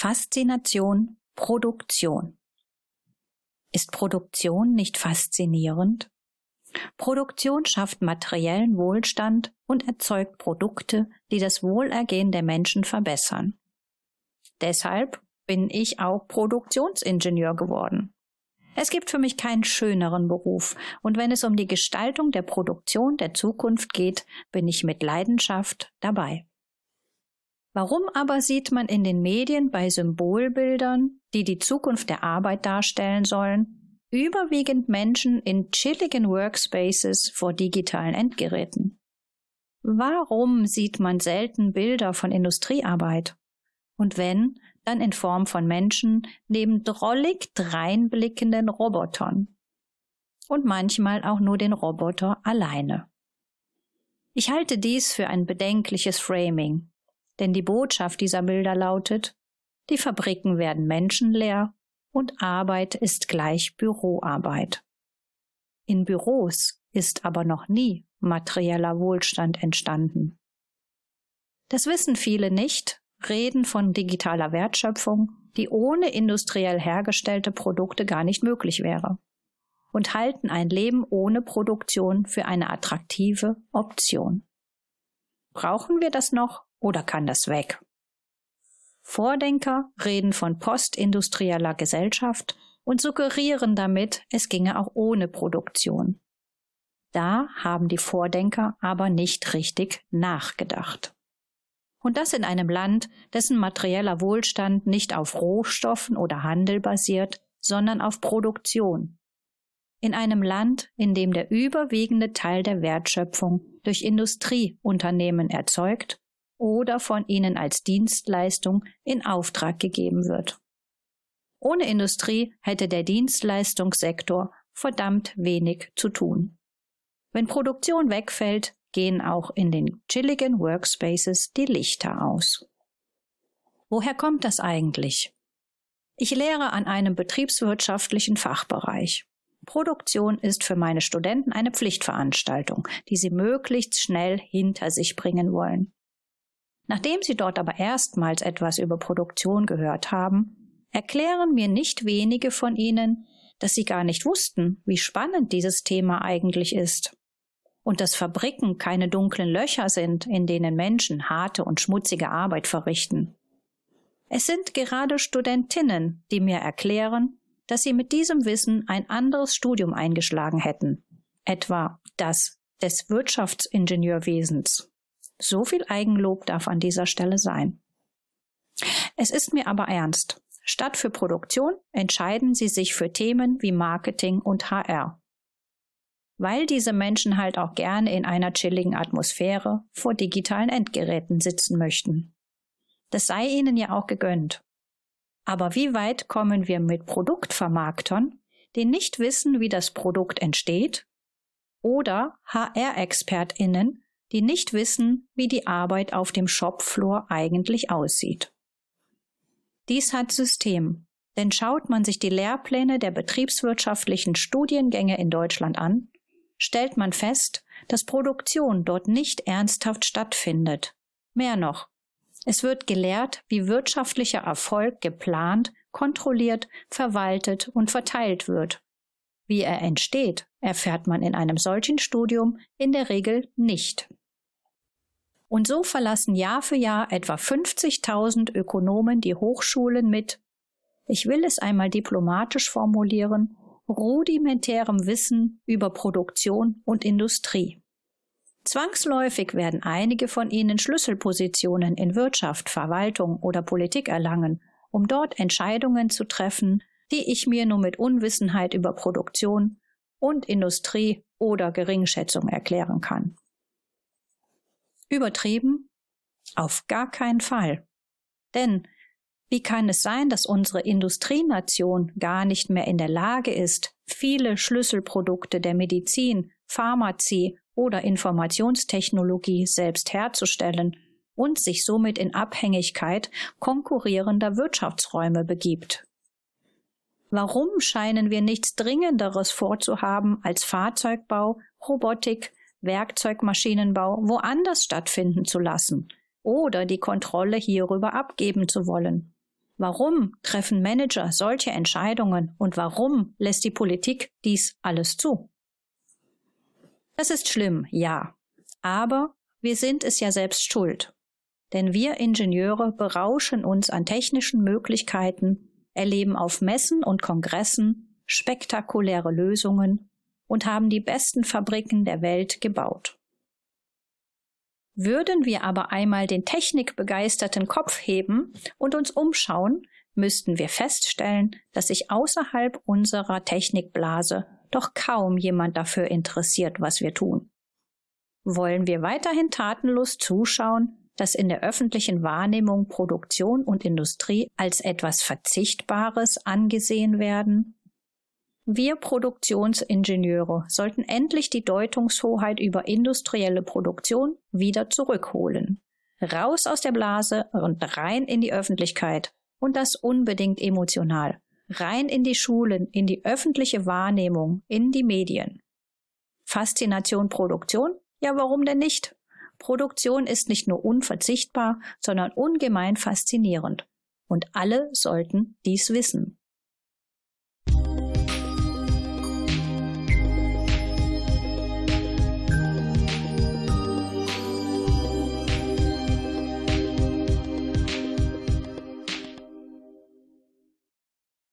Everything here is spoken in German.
Faszination Produktion. Ist Produktion nicht faszinierend? Produktion schafft materiellen Wohlstand und erzeugt Produkte, die das Wohlergehen der Menschen verbessern. Deshalb bin ich auch Produktionsingenieur geworden. Es gibt für mich keinen schöneren Beruf, und wenn es um die Gestaltung der Produktion der Zukunft geht, bin ich mit Leidenschaft dabei. Warum aber sieht man in den Medien bei Symbolbildern, die die Zukunft der Arbeit darstellen sollen, überwiegend Menschen in chilligen Workspaces vor digitalen Endgeräten? Warum sieht man selten Bilder von Industriearbeit? Und wenn, dann in Form von Menschen neben drollig dreinblickenden Robotern. Und manchmal auch nur den Roboter alleine. Ich halte dies für ein bedenkliches Framing, denn die Botschaft dieser Bilder lautet, die Fabriken werden menschenleer und Arbeit ist gleich Büroarbeit. In Büros ist aber noch nie materieller Wohlstand entstanden. Das wissen viele nicht reden von digitaler Wertschöpfung, die ohne industriell hergestellte Produkte gar nicht möglich wäre und halten ein Leben ohne Produktion für eine attraktive Option. Brauchen wir das noch oder kann das weg? Vordenker reden von postindustrieller Gesellschaft und suggerieren damit, es ginge auch ohne Produktion. Da haben die Vordenker aber nicht richtig nachgedacht. Und das in einem Land, dessen materieller Wohlstand nicht auf Rohstoffen oder Handel basiert, sondern auf Produktion. In einem Land, in dem der überwiegende Teil der Wertschöpfung durch Industrieunternehmen erzeugt oder von ihnen als Dienstleistung in Auftrag gegeben wird. Ohne Industrie hätte der Dienstleistungssektor verdammt wenig zu tun. Wenn Produktion wegfällt, gehen auch in den chilligen Workspaces die Lichter aus. Woher kommt das eigentlich? Ich lehre an einem betriebswirtschaftlichen Fachbereich. Produktion ist für meine Studenten eine Pflichtveranstaltung, die sie möglichst schnell hinter sich bringen wollen. Nachdem sie dort aber erstmals etwas über Produktion gehört haben, erklären mir nicht wenige von ihnen, dass sie gar nicht wussten, wie spannend dieses Thema eigentlich ist und dass Fabriken keine dunklen Löcher sind, in denen Menschen harte und schmutzige Arbeit verrichten. Es sind gerade Studentinnen, die mir erklären, dass sie mit diesem Wissen ein anderes Studium eingeschlagen hätten, etwa das des Wirtschaftsingenieurwesens. So viel Eigenlob darf an dieser Stelle sein. Es ist mir aber ernst. Statt für Produktion entscheiden sie sich für Themen wie Marketing und HR weil diese Menschen halt auch gerne in einer chilligen Atmosphäre vor digitalen Endgeräten sitzen möchten. Das sei ihnen ja auch gegönnt. Aber wie weit kommen wir mit Produktvermarktern, die nicht wissen, wie das Produkt entsteht, oder HR-ExpertInnen, die nicht wissen, wie die Arbeit auf dem Shopfloor eigentlich aussieht? Dies hat System, denn schaut man sich die Lehrpläne der betriebswirtschaftlichen Studiengänge in Deutschland an, stellt man fest, dass Produktion dort nicht ernsthaft stattfindet. Mehr noch, es wird gelehrt, wie wirtschaftlicher Erfolg geplant, kontrolliert, verwaltet und verteilt wird. Wie er entsteht, erfährt man in einem solchen Studium in der Regel nicht. Und so verlassen Jahr für Jahr etwa 50.000 Ökonomen die Hochschulen mit, ich will es einmal diplomatisch formulieren, rudimentärem Wissen über Produktion und Industrie. Zwangsläufig werden einige von ihnen Schlüsselpositionen in Wirtschaft, Verwaltung oder Politik erlangen, um dort Entscheidungen zu treffen, die ich mir nur mit Unwissenheit über Produktion und Industrie oder Geringschätzung erklären kann. Übertrieben? Auf gar keinen Fall. Denn wie kann es sein, dass unsere Industrienation gar nicht mehr in der Lage ist, viele Schlüsselprodukte der Medizin, Pharmazie oder Informationstechnologie selbst herzustellen und sich somit in Abhängigkeit konkurrierender Wirtschaftsräume begibt? Warum scheinen wir nichts Dringenderes vorzuhaben, als Fahrzeugbau, Robotik, Werkzeugmaschinenbau woanders stattfinden zu lassen oder die Kontrolle hierüber abgeben zu wollen? Warum treffen Manager solche Entscheidungen und warum lässt die Politik dies alles zu? Das ist schlimm, ja. Aber wir sind es ja selbst schuld. Denn wir Ingenieure berauschen uns an technischen Möglichkeiten, erleben auf Messen und Kongressen spektakuläre Lösungen und haben die besten Fabriken der Welt gebaut. Würden wir aber einmal den technikbegeisterten Kopf heben und uns umschauen, müssten wir feststellen, dass sich außerhalb unserer Technikblase doch kaum jemand dafür interessiert, was wir tun. Wollen wir weiterhin tatenlos zuschauen, dass in der öffentlichen Wahrnehmung Produktion und Industrie als etwas Verzichtbares angesehen werden? Wir Produktionsingenieure sollten endlich die Deutungshoheit über industrielle Produktion wieder zurückholen. Raus aus der Blase und rein in die Öffentlichkeit. Und das unbedingt emotional. Rein in die Schulen, in die öffentliche Wahrnehmung, in die Medien. Faszination Produktion? Ja, warum denn nicht? Produktion ist nicht nur unverzichtbar, sondern ungemein faszinierend. Und alle sollten dies wissen.